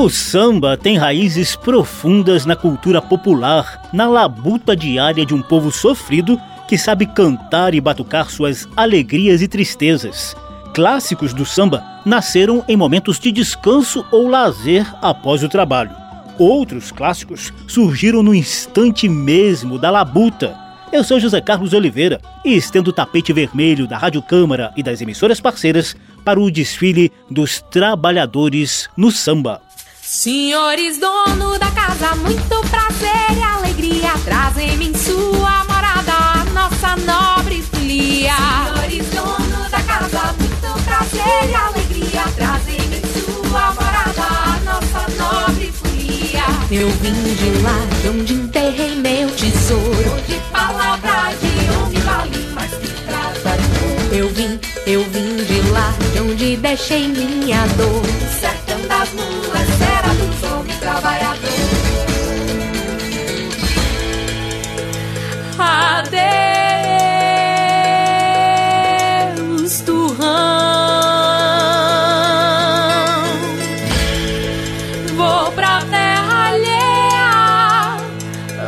O samba tem raízes profundas na cultura popular, na labuta diária de um povo sofrido que sabe cantar e batucar suas alegrias e tristezas. Clássicos do samba nasceram em momentos de descanso ou lazer após o trabalho. Outros clássicos surgiram no instante mesmo da labuta. Eu sou José Carlos Oliveira e estendo o tapete vermelho da Rádio Câmara e das emissoras parceiras para o desfile dos trabalhadores no samba. Senhores dono da casa, muito prazer e alegria. Trazem-me em sua morada nossa nobre folia. Senhores dono da casa, muito prazer e alegria. Trazem-me em sua morada nossa nobre folia. Eu vim de lá, de onde enterrei meu tesouro. De palavra de homem vale mais que trabalhou. Eu vim, eu vim de lá, de onde deixei minha dor. Sertão das mulas, será dos homens trabalhadores. Adeus, turrão. Vou pra terra alheia,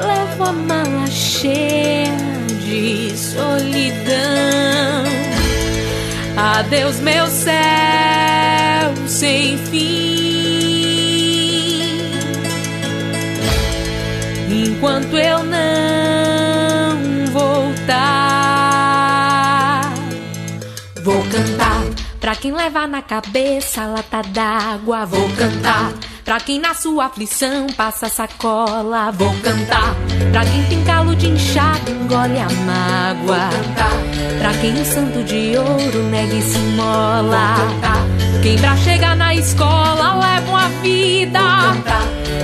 levo a mala cheia de solidão. Adeus, meu céu sem fim. Enquanto eu não voltar, vou cantar pra quem leva na cabeça lata d'água. Vou cantar pra quem na sua aflição passa sacola. Vou cantar pra quem tem calo de inchado, engole a mágoa. Vou cantar pra quem o santo de ouro nega e se mola. Quem pra chegar na escola leva uma vida.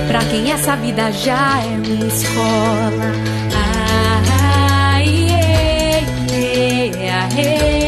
Pra quem essa vida já é uma escola. Ah, iê, iê, ah,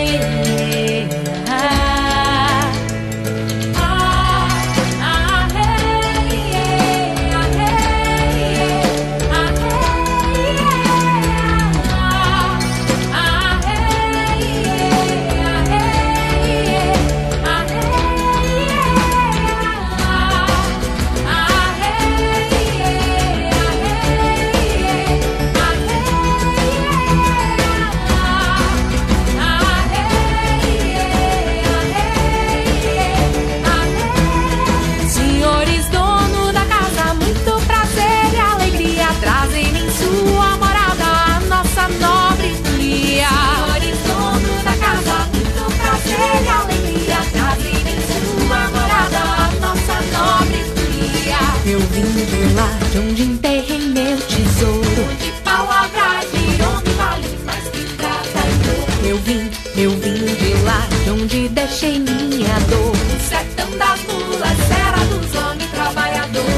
de onde enterrei meu tesouro. De palavras de homem vale mais que trabalhou. Eu vim, eu vim de lá de onde deixei minha dor. O sertão das mulas, serra dos homens trabalhadores.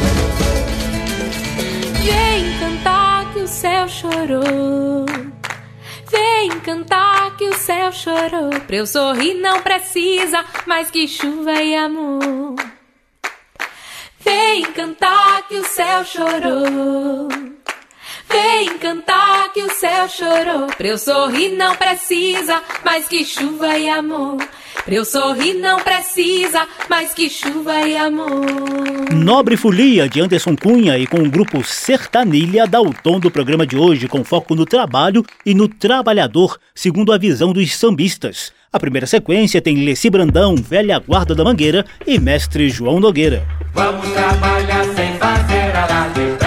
Vem cantar que o céu chorou. Vem cantar que o céu chorou. Pra eu sorrir não precisa mais que chuva e amor. Vem cantar que o céu chorou. Vem cantar que o céu chorou. Pra eu sorrir não precisa mais que chuva e amor. Pra eu sorrir não precisa mais que chuva e amor. Nobre Folia de Anderson Cunha e com o grupo Sertanilha dá o tom do programa de hoje com foco no trabalho e no trabalhador, segundo a visão dos sambistas. A primeira sequência tem Leci Brandão, Velha Guarda da Mangueira e Mestre João Nogueira. Vamos trabalhar fazer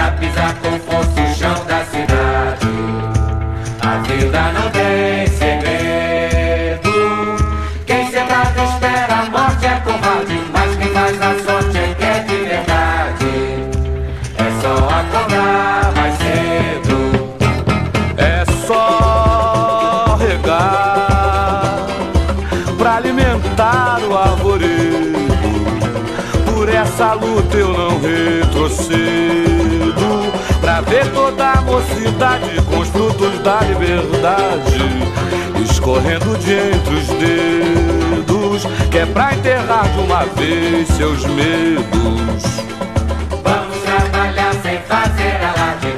ver toda a mocidade com os frutos da liberdade Escorrendo de entre os dedos Que é pra enterrar de uma vez seus medos. Vamos trabalhar sem fazer alarde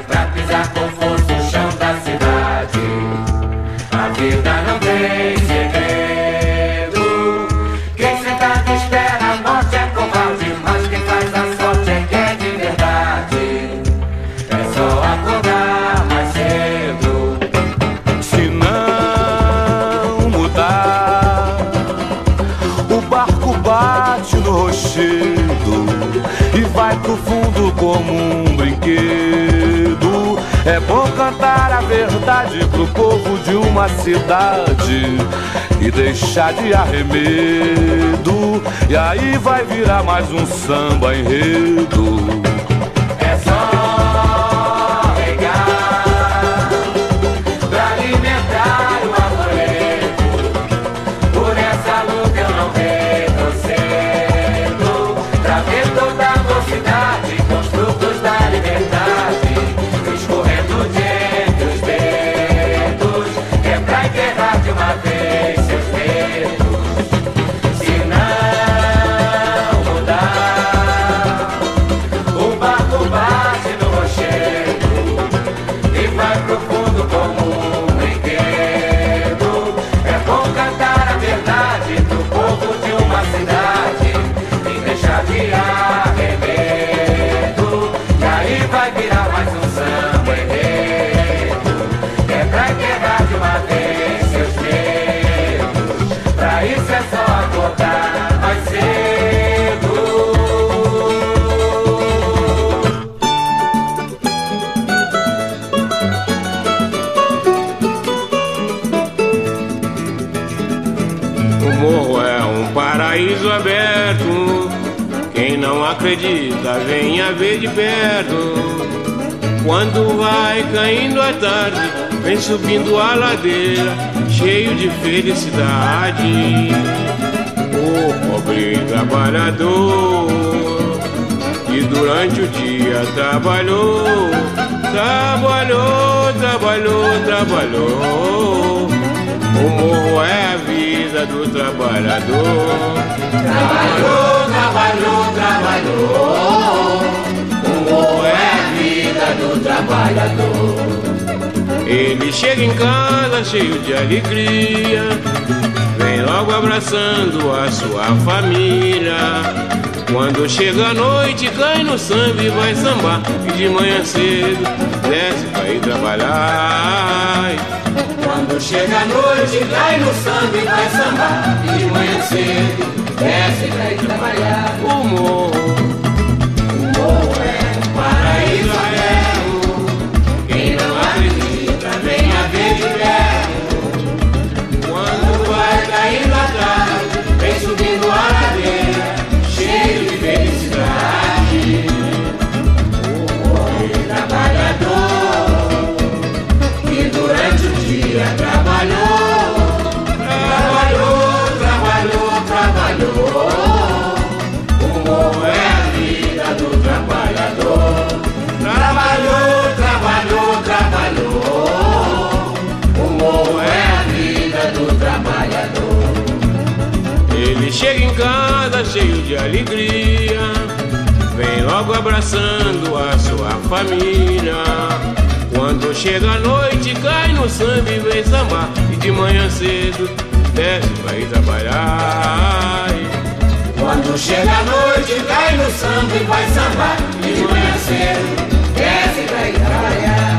um brinquedo. É bom cantar a verdade pro povo de uma cidade e deixar de arremedo. E aí vai virar mais um samba enredo. Acredita, venha ver de perto. Quando vai caindo a tarde, vem subindo a ladeira, cheio de felicidade. O pobre trabalhador, que durante o dia trabalhou, trabalhou, trabalhou, trabalhou. O morro é a vida do trabalhador. Trabalhou, trabalhou, trabalhou. O morro é a vida do trabalhador. Ele chega em casa cheio de alegria, vem logo abraçando a sua família. Quando chega a noite, cai no samba e vai sambar. E de manhã cedo desce pra ir trabalhar. Chega a noite, cai no samba e vai sambar. E de manhã cedo desce pra ir trabalhar. O morro, o morro é paraíso chega em casa cheio de alegria, vem logo abraçando a sua família. Quando chega a noite, cai no samba e vem sambar, e de manhã cedo desce pra ir trabalhar. Quando chega a noite, cai no samba e vai sambar, e de manhã cedo desce pra ir trabalhar.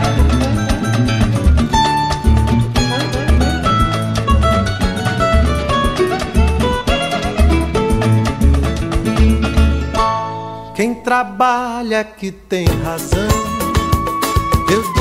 Trabalha que tem razão, eu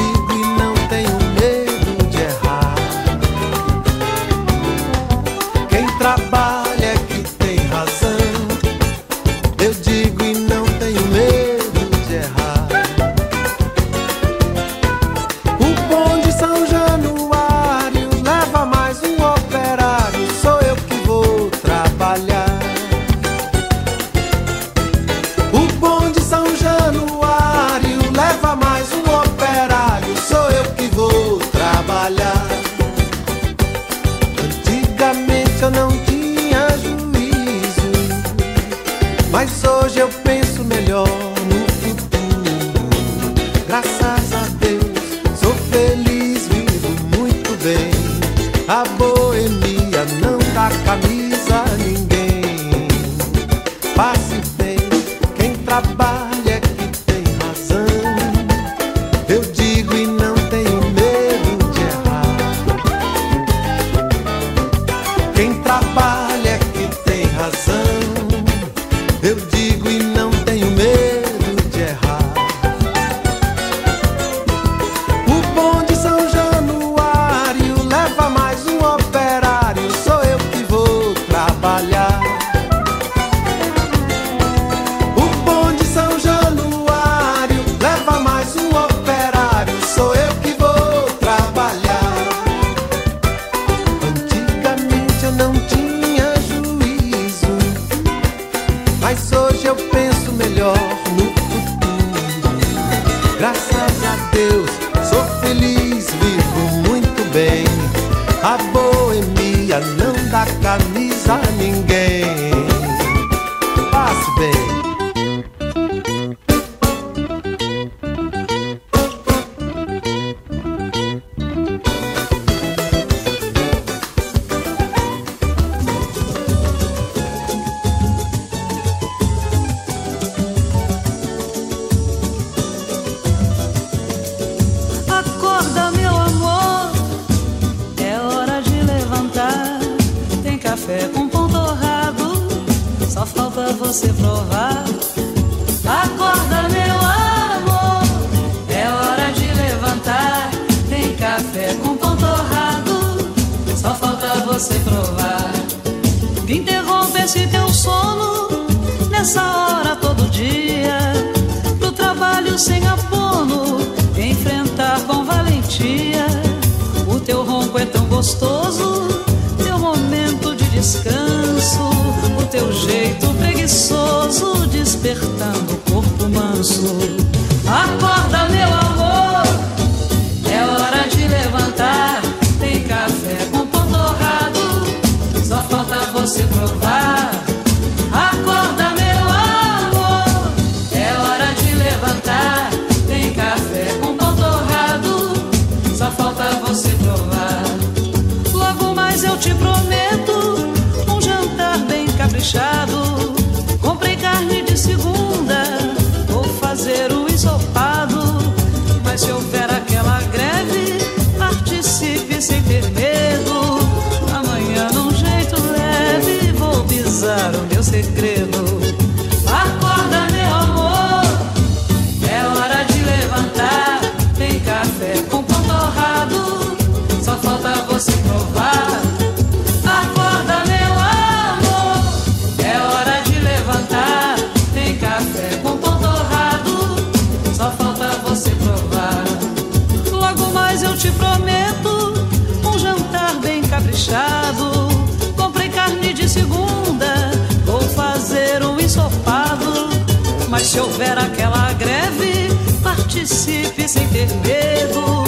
se houver aquela greve, participe sem ter medo.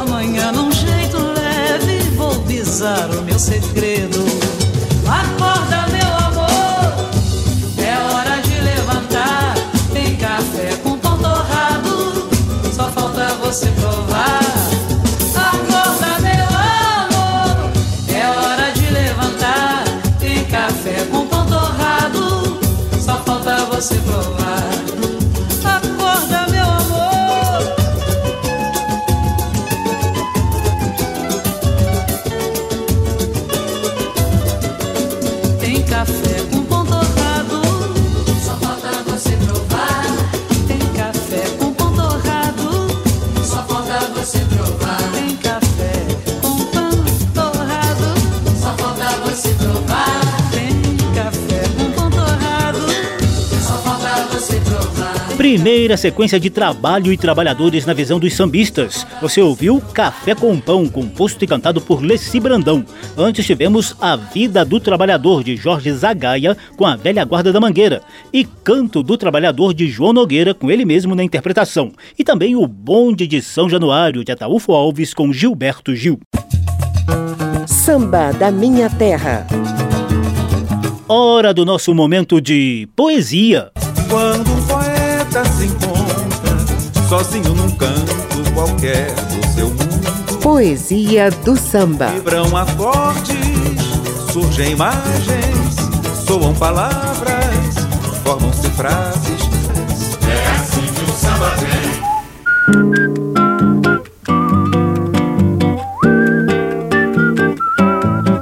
Amanhã, num jeito leve, vou pisar o meu segredo. Primeira sequência de trabalho e trabalhadores na visão dos sambistas. Você ouviu Café com Pão, composto e cantado por Leci Brandão. Antes tivemos A Vida do Trabalhador, de Jorge Zagaia, com a velha guarda da Mangueira. E Canto do Trabalhador, de João Nogueira, com ele mesmo na interpretação. E também o Bonde de São Januário, de Ataúfo Alves, com Gilberto Gil. Samba da Minha Terra. Hora do nosso momento de poesia. Quando poeta sozinho num canto qualquer do seu mundo. Poesia do samba. Vibram acordes, surgem imagens, soam palavras, formam-se frases. É assim que o samba vem.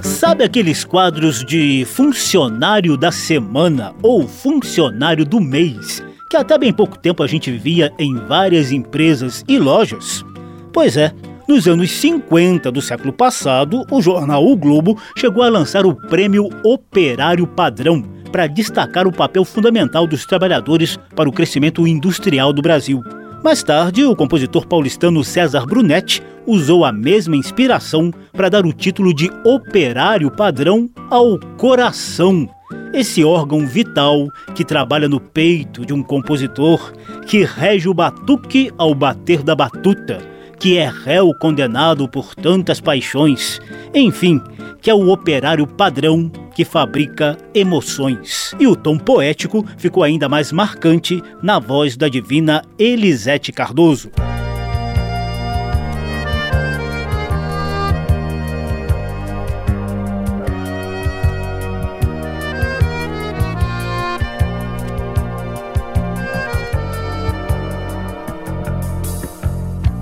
Sabe aqueles quadros de funcionário da semana ou funcionário do mês, que até bem pouco tempo a gente via em várias empresas e lojas? Pois é, nos anos 50 do século passado, o jornal O Globo chegou a lançar o Prêmio Operário Padrão para destacar o papel fundamental dos trabalhadores para o crescimento industrial do Brasil. Mais tarde, o compositor paulistano César Brunetti usou a mesma inspiração para dar o título de operário padrão ao coração, esse órgão vital que trabalha no peito de um compositor, que rege o batuque ao bater da batuta, que é réu condenado por tantas paixões, enfim, que é o operário padrão que fabrica emoções. E o tom poético ficou ainda mais marcante na voz da divina Elisete Cardoso.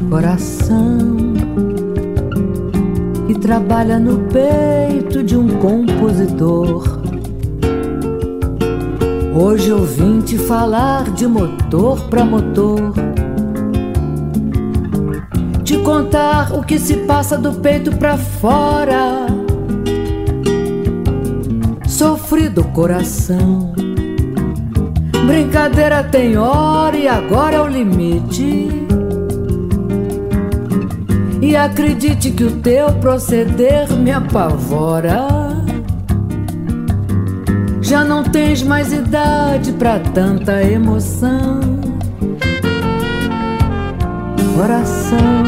Coração que trabalha no peito de um compositor. Hoje eu vim te falar de motor pra motor. Te contar o que se passa do peito pra fora. Sofrido coração. Brincadeira tem hora e agora é o limite. E acredite que o teu proceder me apavora. Já não tens mais idade para tanta emoção. Coração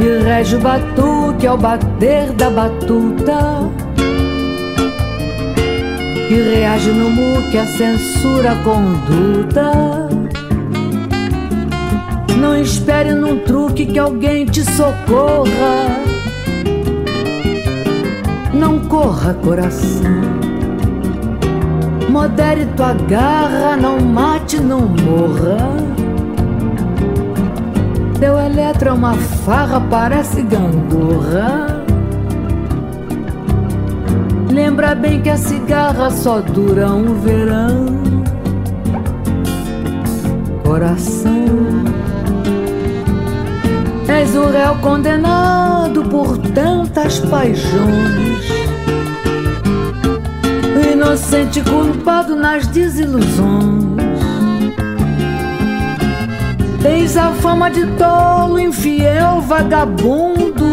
e rege o batuque ao bater da batuta. E reage no muque a censura conduta. Não espere num truque que alguém te socorra. Não corra, coração. Modere tua garra, não mate, não morra. Teu eletro é uma farra, parece gangorra. Lembra bem que a cigarra só dura um verão. Coração És o réu condenado por tantas paixões. Inocente culpado nas desilusões. Tens a fama de tolo, infiel, vagabundo,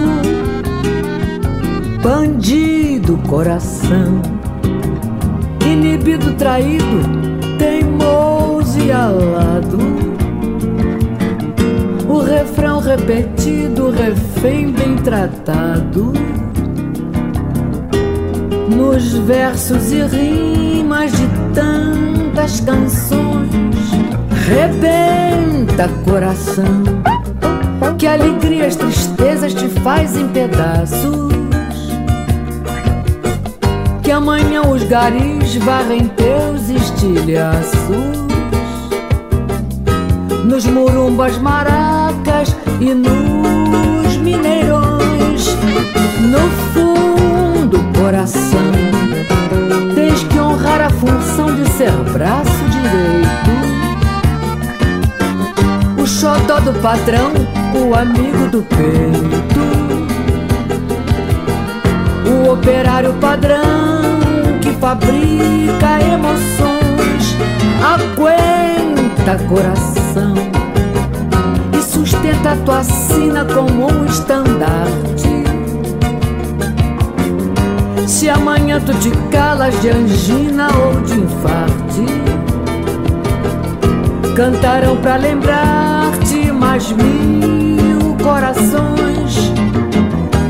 bandido, coração, inibido, traído, teimoso e alado o refrão repetido, refém bem tratado. Nos versos e rimas de tantas canções, rebenta coração, que alegrias, tristezas te faz em pedaços. Que amanhã os garis varrem teus estilhaços nos murumbas e nos mineirões. No fundo, coração, tens que honrar a função de ser braço direito. O xodó do patrão, o amigo do peito. O operário padrão que fabrica emoções. Aguenta, coração sustenta tua sina como um estandarte. Se amanhã tu te calas de angina ou de infarte, cantarão pra lembrar-te mais mil corações.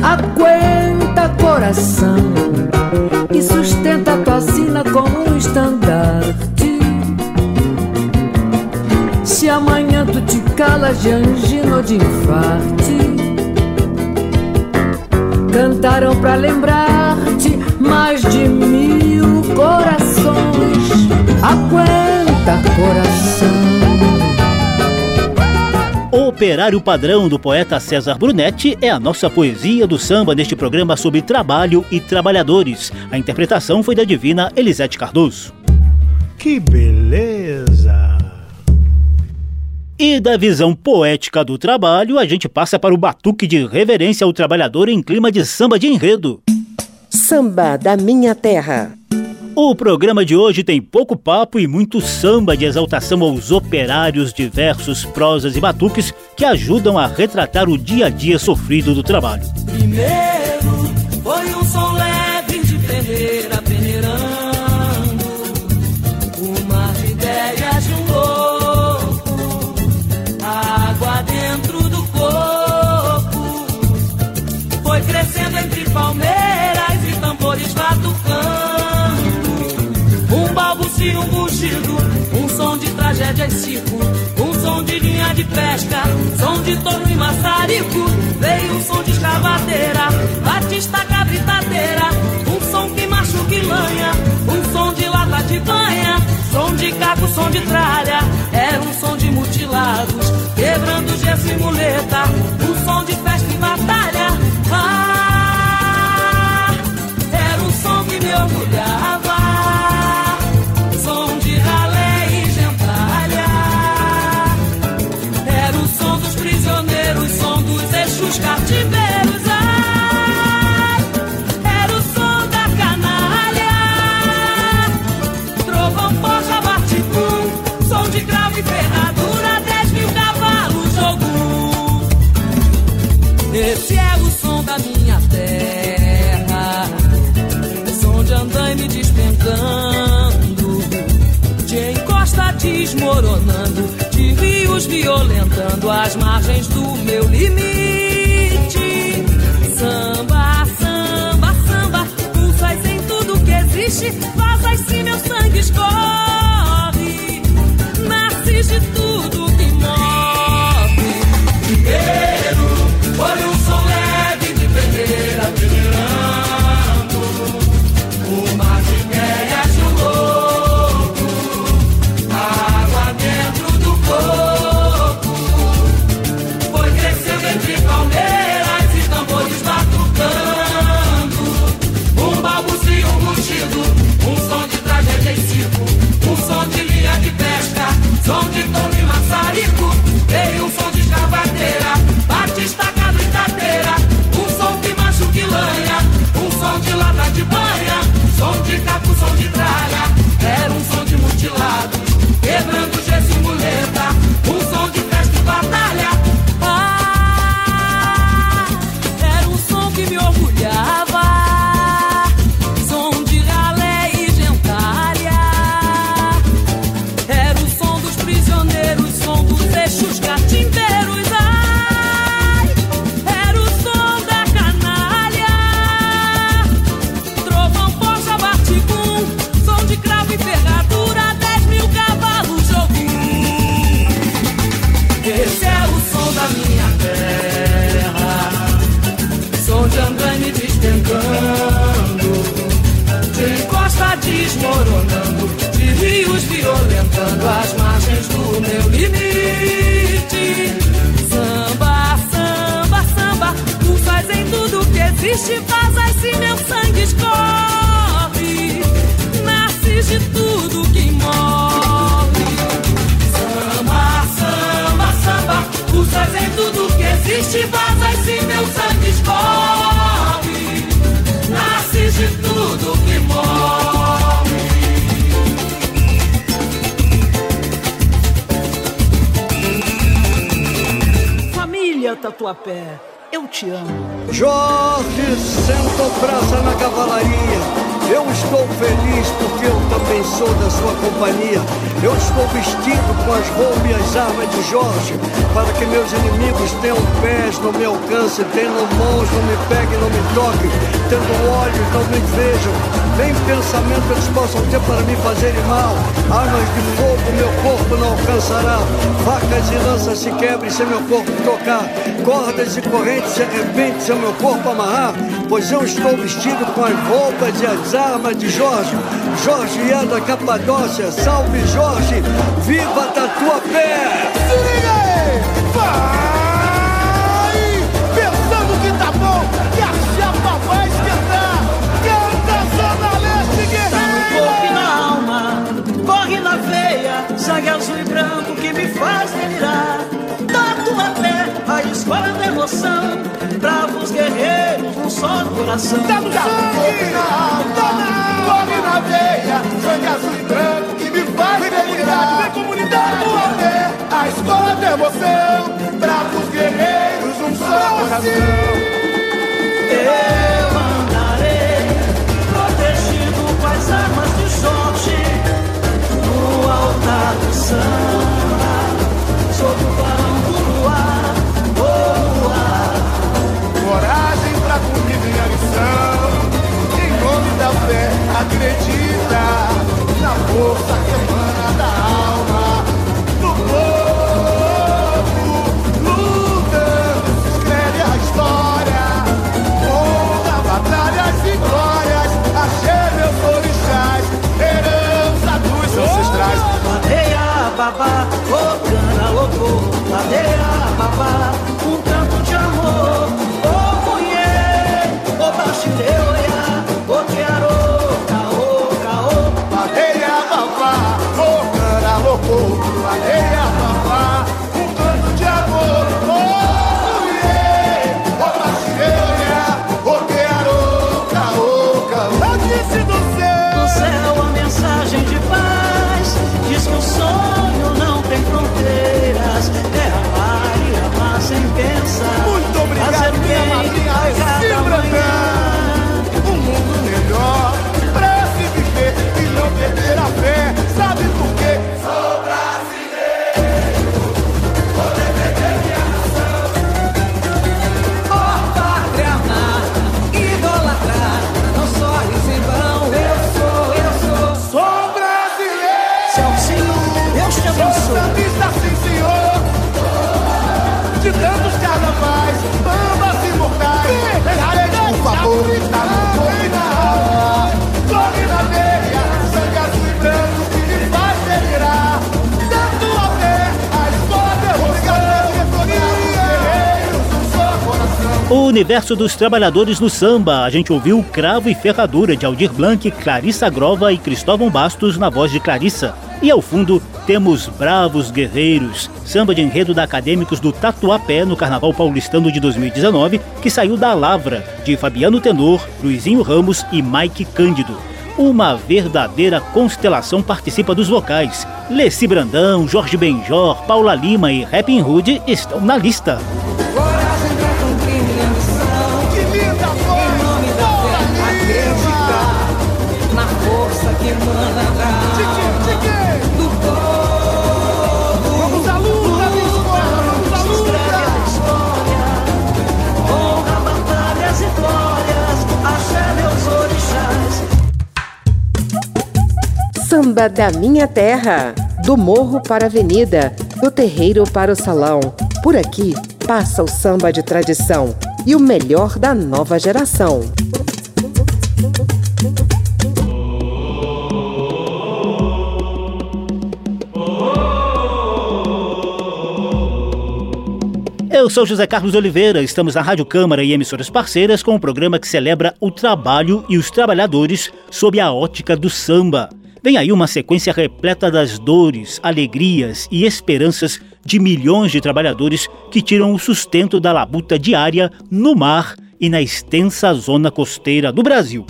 Aguenta, coração, e sustenta tua sina sequelas de angina ou de infarte. Cantaram para lembrar-te mais de mil corações. Aguenta, coração. O operário padrão do poeta César Brunetti é a nossa poesia do samba neste programa sobre trabalho e trabalhadores. A interpretação foi da divina Elisete Cardoso. Que beleza! E da visão poética do trabalho, a gente passa para o batuque de reverência ao trabalhador em clima de samba de enredo. Samba da Minha Terra. O programa de hoje tem pouco papo e muito samba de exaltação aos operários diversos, prosas e batuques que ajudam a retratar o dia a dia sofrido do trabalho. Primeiro foi um som peixico, um som de linha de pesca, som de touro e maçarico, veio um som de escavadeira, batista cabritadeira, um som que machuca e lanha, um som de lata de banha, som de caco, som de tralha, violentando as margens do meu cordas e correntes se arrebentem se meu corpo amarrar, pois eu estou vestido com as roupas e as armas de Jorge. Jorge é da Capadócia, salve Jorge, viva da tua pé! Se liga aí! Vai! Pensando que tá bom, que a chapa vai esquentar! Canta Zona Leste Guerreiro! Corre na alma, corre na veia, sangue azul e branco que me faz delirar. Escola da emoção, bravos guerreiros num só coração. Tá no sangue, tá na corre na veia, sangue azul e branco que me faz. Vem comunidade, Tatuapé, a escola da emoção, bravos guerreiros num só coração. Eu andarei protegido com as armas de Jorge no altar do samba, sob o clarão missão. Em nome da fé, acredita na força que emana da alma do povo. Lutando, se escreve a história. Honra, batalhas e glórias. Achei meus orixás, herança dos ancestrais. Ladeia, babá, ô cana, louco, ladeia, babá, louco, universo dos trabalhadores no samba. A gente ouviu Cravo e Ferradura de Aldir Blanc, Clarissa Grova e Cristóvão Bastos na voz de Clarissa. E ao fundo temos Bravos Guerreiros, samba de enredo da Acadêmicos do Tatuapé no Carnaval Paulistano de 2019, que saiu da Lavra, de Fabiano Tenor, Luizinho Ramos e Mike Cândido. Uma verdadeira constelação participa dos vocais. Leci Brandão, Jorge Benjor, Paula Lima e Rapping Hood estão na lista. Samba da minha terra, do morro para a avenida, do terreiro para o salão. Por aqui passa o samba de tradição e o melhor da nova geração. Eu sou José Carlos Oliveira, estamos na Rádio Câmara e emissoras parceiras com um programa que celebra o trabalho e os trabalhadores sob a ótica do samba. Vem aí uma sequência repleta das dores, alegrias e esperanças de milhões de trabalhadores que tiram o sustento da labuta diária no mar e na extensa zona costeira do Brasil.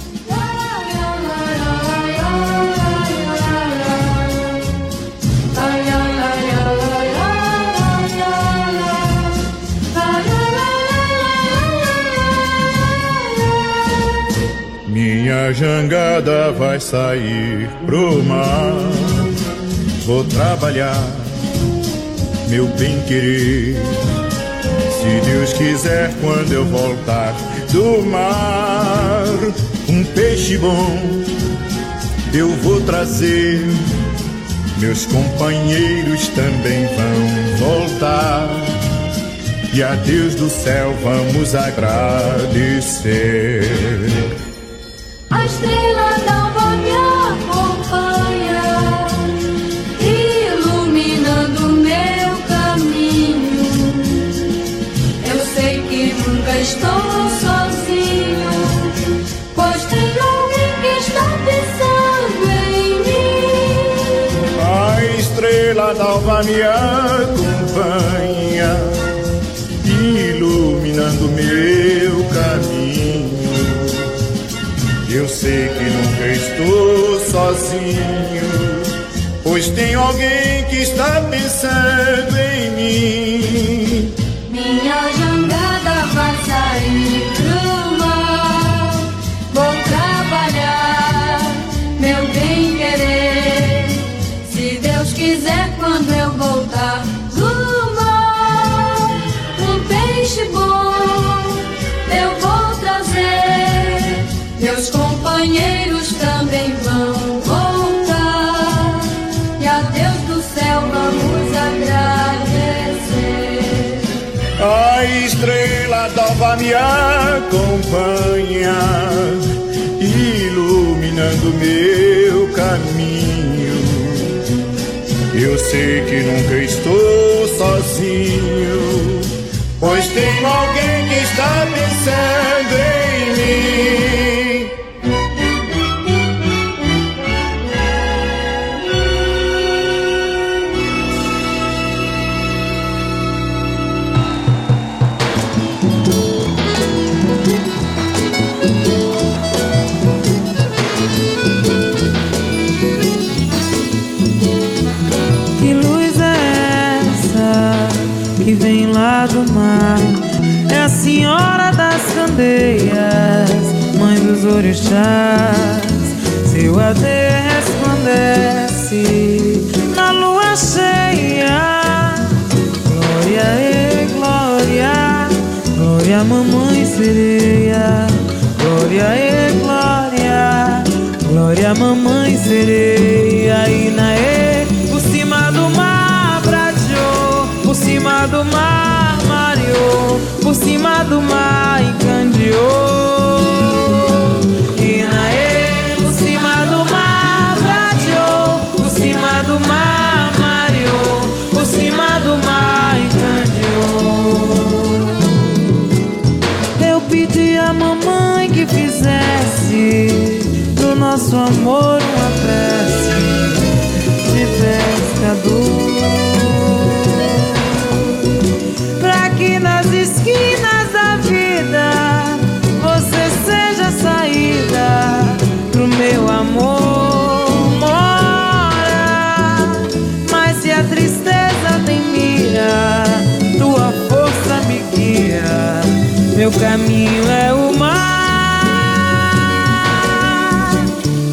Minha jangada vai sair pro mar. Vou trabalhar, meu bem querer. Se Deus quiser, quando eu voltar do mar, um peixe bom eu vou trazer. Meus companheiros também vão voltar. E a Deus do céu vamos agradecer. D'alva me acompanha, iluminando meu Eu sei que nunca estou sozinho, pois tem alguém que está pensando em mim. Acompanha, iluminando meu caminho. Eu sei que nunca estou sozinho, pois tem alguém que está pensando em mim. Do mar? É a senhora das candeias, mãe dos orixás. Seu AD resplandece na lua cheia. Glória e glória, glória mamãe sereia. Glória e glória, glória mamãe sereia. E na e, por cima do mar por cima do mar por cima do mar. E na e, por cima do mar prateou, por cima do mar mareou, por cima do mar encandeou. Eu pedi à mamãe que fizesse do nosso amor uma prece de pescador. Amor. Mas se a tristeza tem mira, tua força me guia. Meu caminho é o mar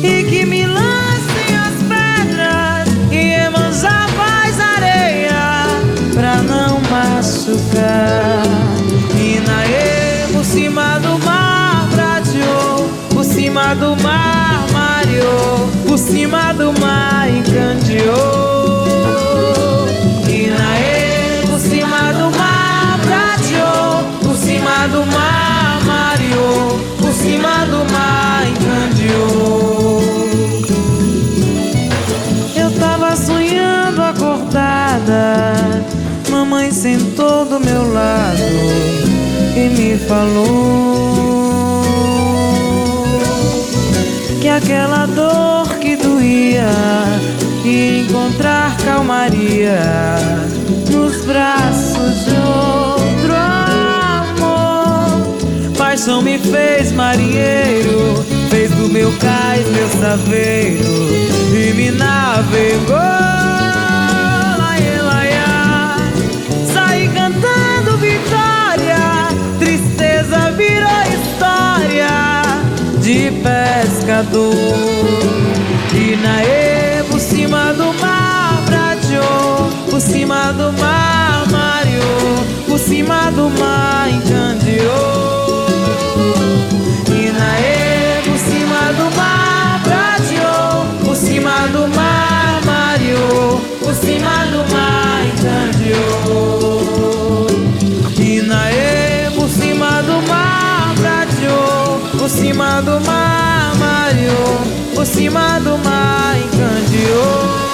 e que me lancem as pedras e Emanjá faz areia pra não machucar. E na por cima do mar prateou, por cima do mar cima do mar. E na e por cima do mar prateou, por cima do mar mareou, por cima do mar encandeou. Eu tava sonhando acordada, mamãe sentou do meu lado e me falou que aquela dor ia encontrar calmaria nos braços de outro amor. Paixão me fez marinheiro, fez do meu cais meu saveiro e me navegou. Laie, laia. Saí cantando vitória, tristeza virou história de pescador. Na e por cima do mar prateou, por cima do mar mareou, por cima do mar encandeou. Inaê, por cima do mar prateou, por cima do mar mareou, por cima do mar encandeou. Inaê, por cima do mar prateou, por cima do mar por cima do mar encandeou.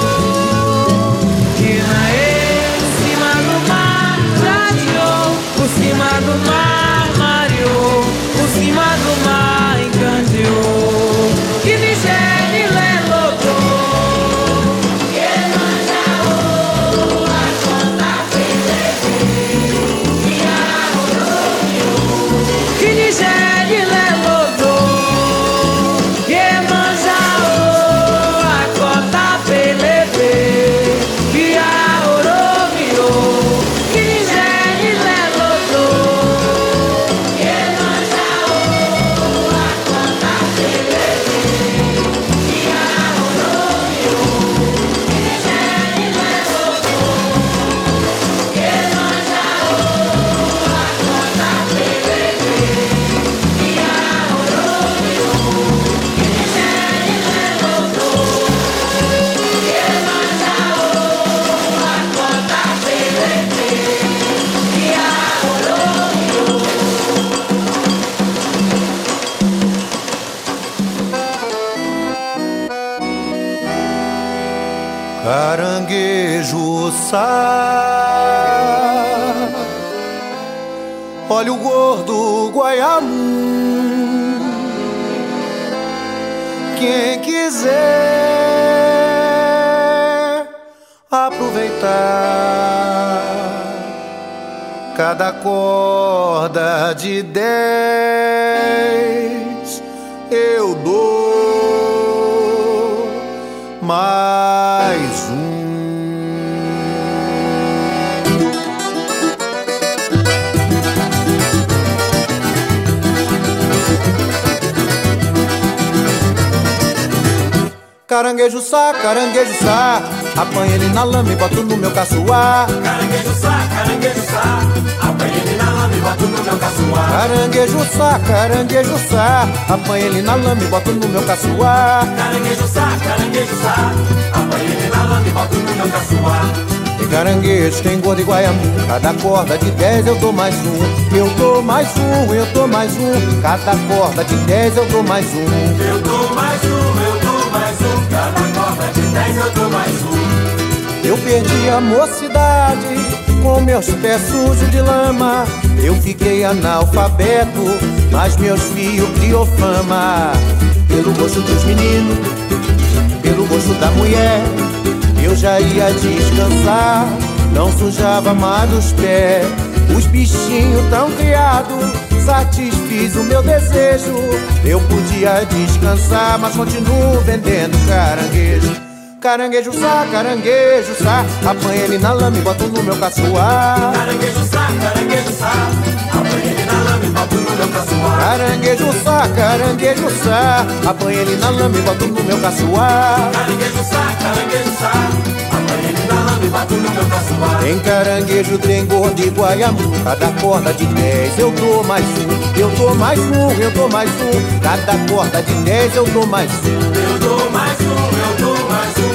Corda de dez Eu dou mais um. Caranguejo sá, caranguejo sá, apanha ele na lama e boto no meu caçoar. Caranguejo sá, caranguejo sá, lama e boto no meu caçoar. Caranguejo sá, caranguejo sá, apanha ele na lama e boto no meu caçoar. Caranguejo sá, caranguejo sá, apanha ele na lama e boto no meu caçoar. Tem caranguejo, tem gordo e guaiamu Cada corda de dez eu dou mais um Eu dou mais um, eu dou mais um Cada corda de dez eu dou mais um Eu dou mais um, eu dou mais um. Cada corda de dez eu dou mais um. Eu perdi a mocidade com meus pés sujos de lama. Eu fiquei analfabeto, mas meus filhos criou fama. Pelo gosto dos meninos, pelo gosto da mulher, eu já ia descansar, não sujava mais os pés. Os bichinhos tão criados, satisfiz o meu desejo. Eu podia descansar, mas continuo vendendo caranguejo. Caranguejo sá, caranguejo sá, apanha ele na lama e boto no meu caçoar. Caranguejo sá, caranguejo sá, apanha ele na lama e boto no meu caçoar. Caranguejo sá, caranguejo sá, apanha ele na lama e boto no meu caçoar. Caranguejo sá, caranguejo sá, apanha ele na lama e boto no meu caçoar. Tem caranguejo, tem gordo e guaiamu, cada corda de dez eu dou mais um, eu dou mais um, eu dou mais um, cada corda de dez eu dou mais um. Eu dou mais um, eu dou mais um.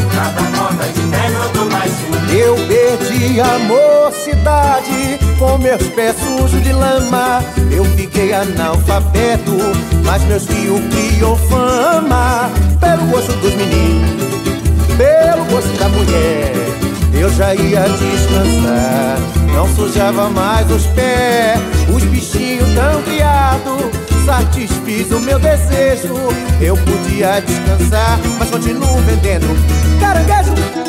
De dou mais. Eu perdi a mocidade com meus pés sujos de lama. Eu fiquei analfabeto, mas meus fios criou fama. Pelo gosto dos meninos, pelo gosto da mulher, eu já ia descansar. Não sujava mais os pés, os bichinhos tão criados. Satisfiz o meu desejo, eu podia descansar, mas continuo vendendo caranguejo.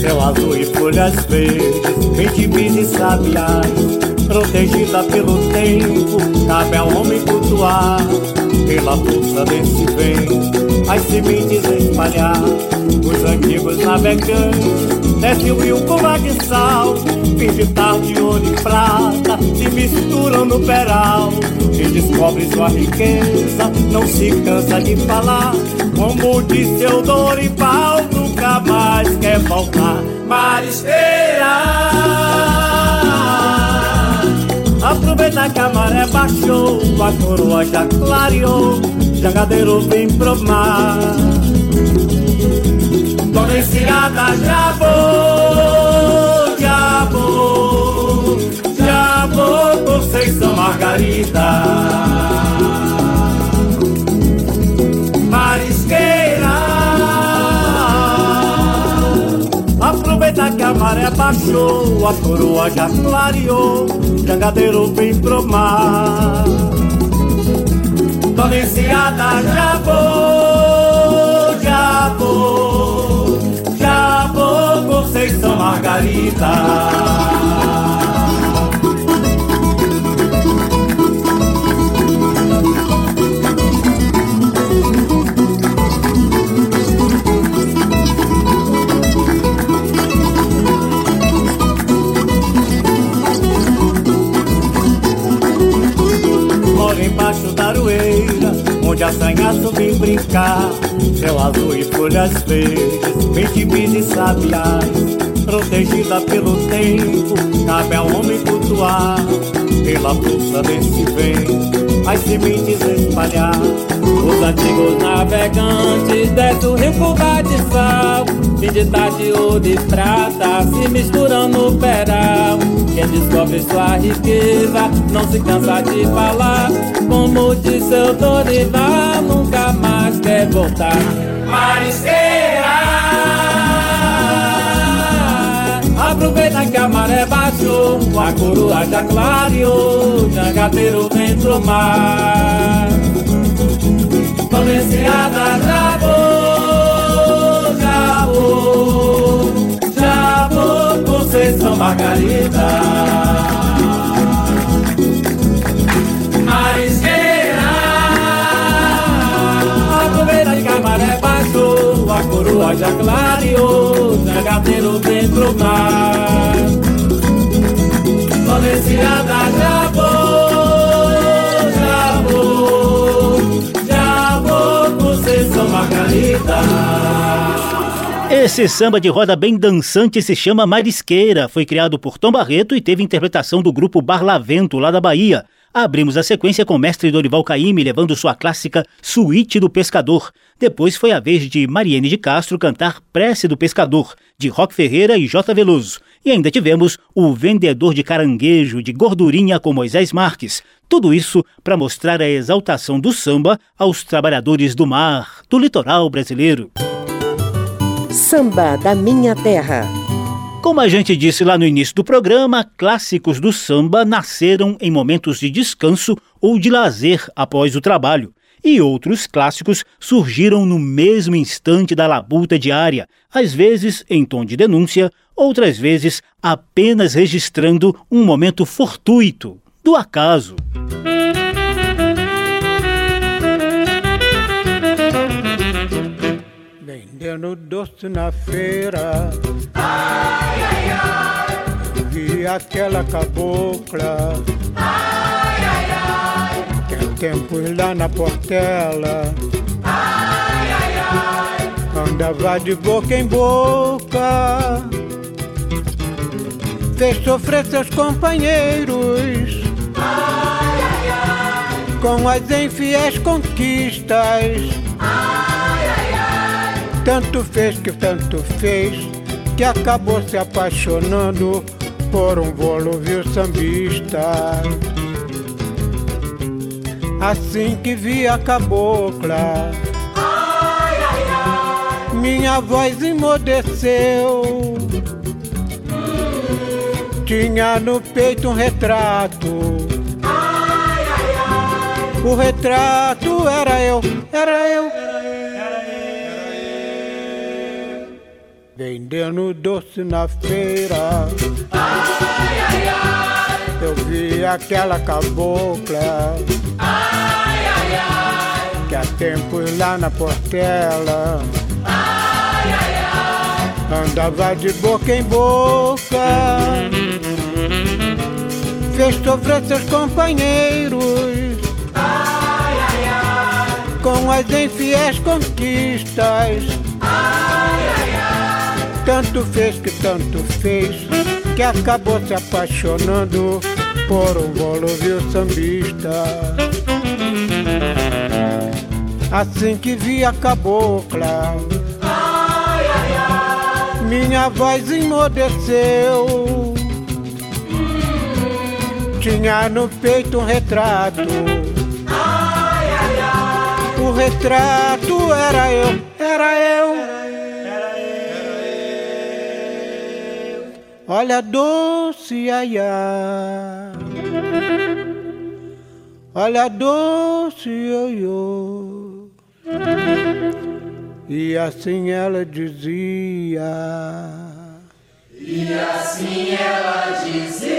Céu azul e folhas verdes, ventimis e sabiás. Protegida pelo tempo, cabe ao homem cultuar. Pela força desse vento, as sementes espalhar. Os antigos navegantes Desce o rio com sal Fim de tarde, ouro e prata Se misturam no peral Quem descobre sua riqueza Não se cansa de falar Como disse o Dorival Mais quer voltar. Marisqueira Aproveita que a maré baixou A coroa já clareou Jangadeiro vem pro mar Dona Enciada já vou, já vou, já vou, Conceição Margarida. Que a maré baixou, a coroa já clareou, jangadeiro vem pro mar. Dona Enciada já vou, já vou. Conceição Margarida. Embaixo da aroeira, onde a sanhaço vem brincar. Céu azul e folhas verdes Ventimis e sabiás, protegida pelo tempo, cabe ao homem cultuar, pela força desse vento, as sementes espalhar. Os antigos navegantes desce o rio com de sal, fim de tarde ou de prata, se misturam no peral. Quem descobre sua riqueza não se cansa de falar, como disse o Dorival, nunca mais quer voltar. Marisqueira Aproveita que a maré baixou, a coroa já clareou, jangadeiro vem pro mar. Comerciada já vou, já vou, já vou, Conceição Margarida. Marisqueira, aproveita que a maré baixou, a coroa já clareou, jangadeiro vem pro mar. Valenciada já vou, já vou, já vou, Conceição Margarida. Esse samba de roda bem dançante se chama Marisqueira. Foi criado por Tom Barreto e teve interpretação do grupo Barlavento, lá da Bahia. Abrimos a sequência com o mestre Dorival Caymmi levando sua clássica Suíte do Pescador. Depois foi a vez de Mariene de Castro cantar Prece do Pescador, de Roque Ferreira e J. Veloso. E ainda tivemos o Vendedor de Caranguejo, de Gordurinha com Moisés Marques. Tudo isso para mostrar a exaltação do samba aos trabalhadores do mar, do litoral brasileiro. Samba da Minha Terra. Como a gente disse lá no início do programa, clássicos do samba nasceram em momentos de descanso ou de lazer após o trabalho. E outros clássicos surgiram no mesmo instante da labuta diária, às vezes em tom de denúncia, outras vezes apenas registrando um momento fortuito, do acaso. Vendendo doce na feira. Ai, ai, ai. Vi aquela cabocla. Ai, ai, ai. Tem lá na portela. Ai, ai, ai. Andava de boca em boca. Fez sofrer seus companheiros. Ai, ai, ai. Com as infiéis conquistas. Tanto fez que tanto fez que acabou se apaixonando por um volúvel sambista. Assim que vi a cabocla, ai, ai, ai. minha voz emudeceu. Tinha no peito um retrato. O retrato era eu, era eu. Vendendo doce na feira. Ai, ai, ai. Eu vi aquela cabocla. Ai, ai, ai. Que há tempos lá na Portela. Ai, ai, ai. Andava de boca em boca. Fez sofrer seus companheiros. Ai, ai, ai. Com as infiéis conquistas. Tanto fez que tanto fez que acabou se apaixonando por um volúvel sambista. Assim que vi a cabocla, ai, ai, ai. minha voz emudeceu. Tinha no peito um retrato. O retrato era eu, era eu. Olha doce aiá. Olha doce ioiô. E assim ela dizia. E assim ela dizia.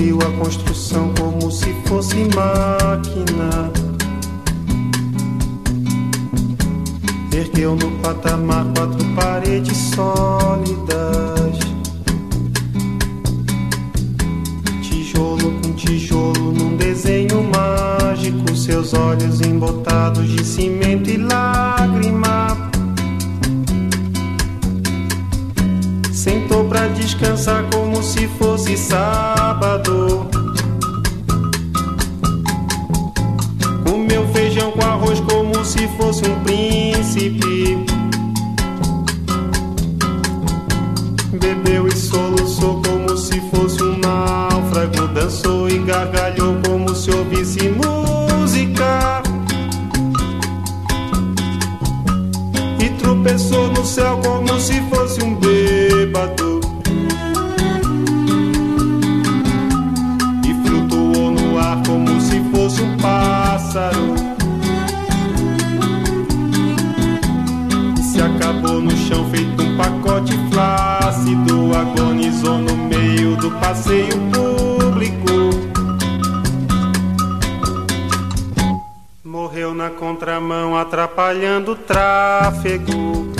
Subiu a construção como se fosse máquina. Ergueu no patamar quatro paredes sólidas. Tijolo com tijolo num desenho mágico. Seus olhos embotados de cimento e lágrima. Sentou pra descansar como se fosse sábado. Comeu feijão com arroz como se fosse um príncipe. Bebeu e soluçou como se fosse um náufrago. Dançou e gargalhou pássaro. Se acabou no chão feito um pacote flácido. Agonizou no meio do passeio público. Morreu na contramão, atrapalhando o tráfego.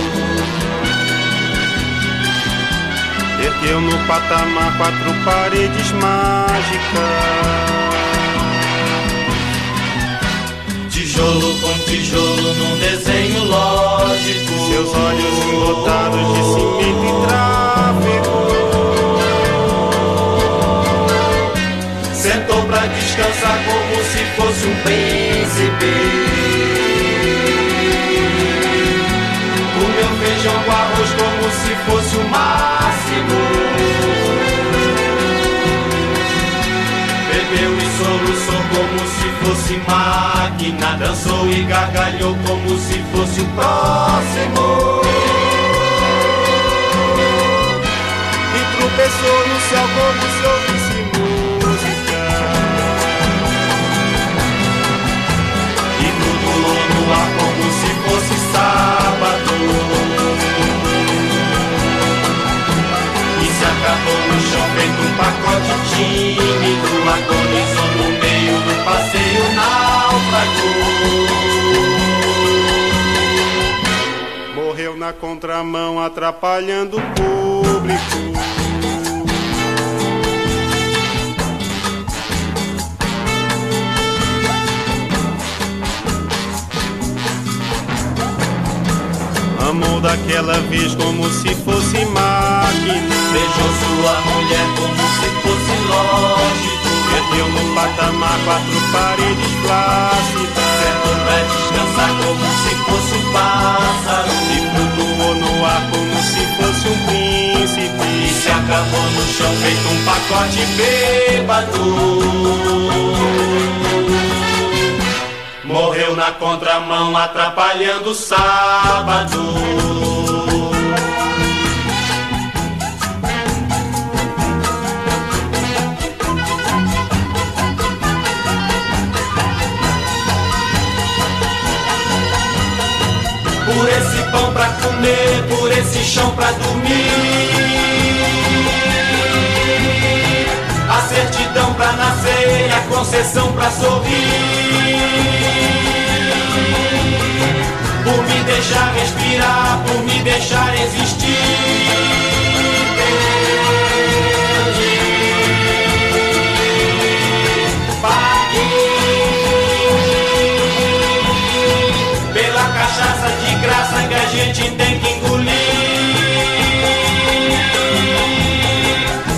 Ergueu no patamar quatro paredes mágicas. Tijolo com tijolo num desenho lógico. Seus olhos embotados de cimento e tráfego. Sentou pra descansar como se fosse um príncipe. como se fosse o máximo. Bebeu e soluçou como se fosse máquina, dançou e gargalhou como se fosse o próximo. E tropeçou no céu como se pacote tímido. Agonizou no meio do passeio náufrago. Morreu na contramão, atrapalhando o público. Daquela vez como se fosse máquina. Beijou sua mulher como se fosse lógico. Perdeu no patamar quatro paredes plácidas. Sentou pra descansar como se fosse um pássaro. E flutuou no ar como se fosse um príncipe. E se acabou no chão feito um pacote bêbado. Morreu na contramão, atrapalhando o sábado. Por esse pão pra comer, por esse chão pra dormir. A certidão pra nascer a concessão pra sorrir. Por me deixar respirar, por me deixar existir. Paguei pela cachaça de graça que a gente tem que engolir.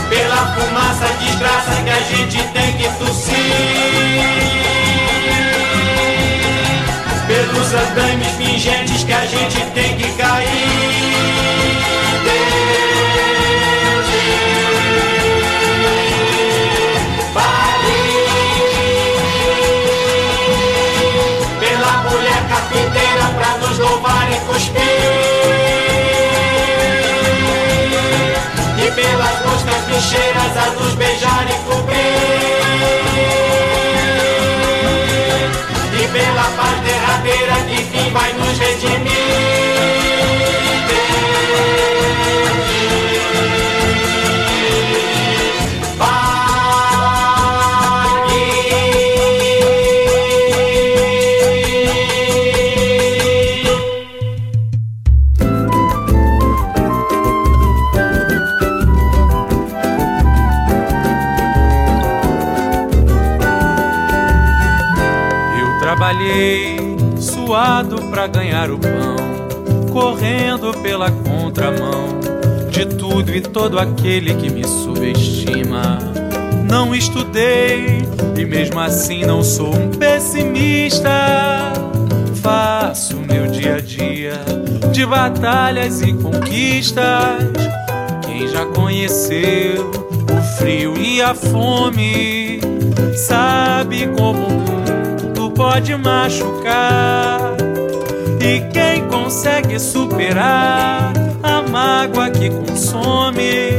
Pela fumaça desgraça que a gente tem que tossir. Pelos andames fingentes que a gente tem que cair. Paguei pela mulher carpinteira pra nos louvar e cuspir. E pelas moscas bicheiras a nos beijar e cobrir. E pela paz vai nos redimir. Ganhar o pão, correndo pela contramão de tudo e todo aquele que me subestima. Não estudei e mesmo assim não sou um pessimista. Faço meu dia a dia de batalhas e conquistas. Quem já conheceu o frio e a fome sabe como o mundo pode machucar. E quem consegue superar a mágoa que consome,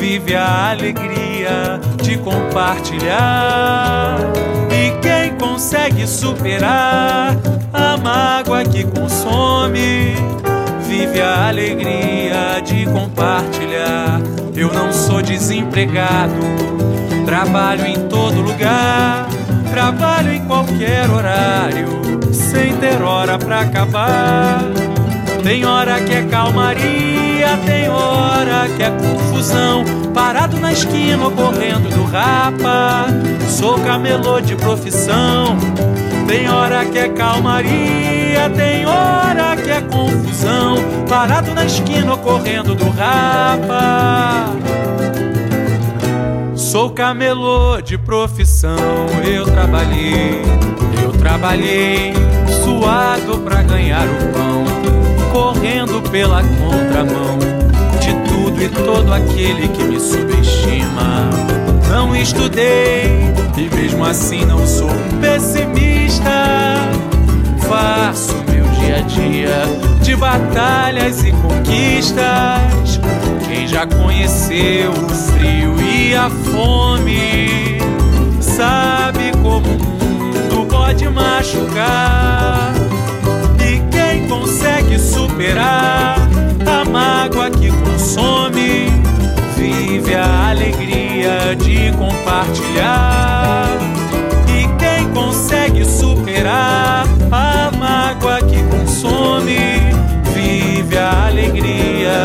vive a alegria de compartilhar. E quem consegue superar a mágoa que consome, vive a alegria de compartilhar. Eu não sou desempregado, trabalho em todo lugar, trabalho em qualquer horário, sem ter hora pra acabar. Tem hora que é calmaria, tem hora que é confusão. Parado na esquina ou correndo do rapa, sou camelô de profissão. Tem hora que é calmaria, tem hora que é confusão. Parado na esquina ou correndo do rapa. Sou camelô de profissão, eu trabalhei, eu trabalhei, suado pra ganhar o pão, correndo pela contramão de tudo e todo aquele que me subestima. Não estudei assim não sou pessimista. Faço meu dia a dia de batalhas e conquistas. Quem já conheceu o frio e a fome sabe como o mundo pode machucar. E quem consegue superar a mágoa que consome, vive a alegria de compartilhar. E quem consegue superar a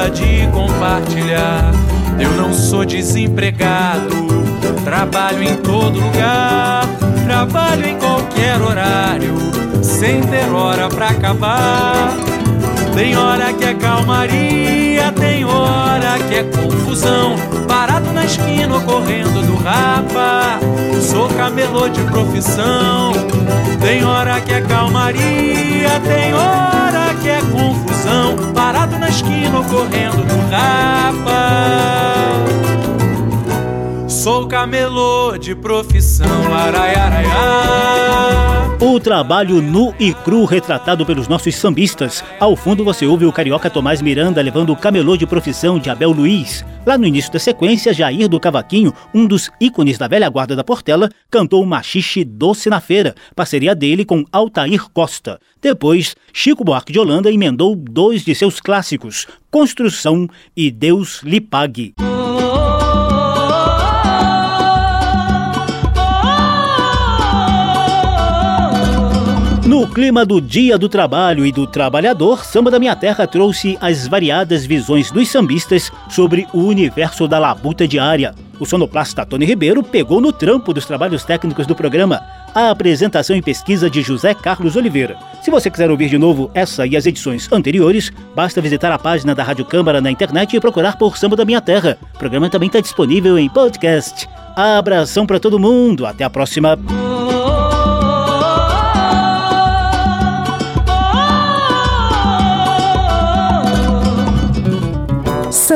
de compartilhar. Eu não sou desempregado, trabalho em todo lugar, trabalho em qualquer horário, sem ter hora pra acabar. Tem hora que é calmaria, tem hora que é confusão. Parado na esquina ou correndo do rapa, sou camelô de profissão. Tem hora que é calmaria, tem hora que é confusão. Parado na esquina ou correndo do rapa. Sou camelô de profissão, araiaraiá. O trabalho nu e cru retratado pelos nossos sambistas. Ao fundo você ouve o carioca Tomás Miranda levando o camelô de profissão de Abel Luiz. Lá no início da sequência, Jair do Cavaquinho, um dos ícones da velha guarda da Portela, cantou Machixe Doce na Feira, parceria dele com Altair Costa. Depois, Chico Buarque de Holanda emendou dois de seus clássicos, Construção e Deus lhe pague. Clima do Dia do Trabalho e do Trabalhador, Samba da Minha Terra trouxe as variadas visões dos sambistas sobre o universo da labuta diária. O sonoplasta Tony Ribeiro pegou no trampo dos trabalhos técnicos do programa a apresentação e pesquisa de José Carlos Oliveira. Se você quiser ouvir de novo essa e as edições anteriores, basta visitar a página da Rádio Câmara na internet e procurar por Samba da Minha Terra. O programa também está disponível em podcast. Abração para todo mundo, até a próxima.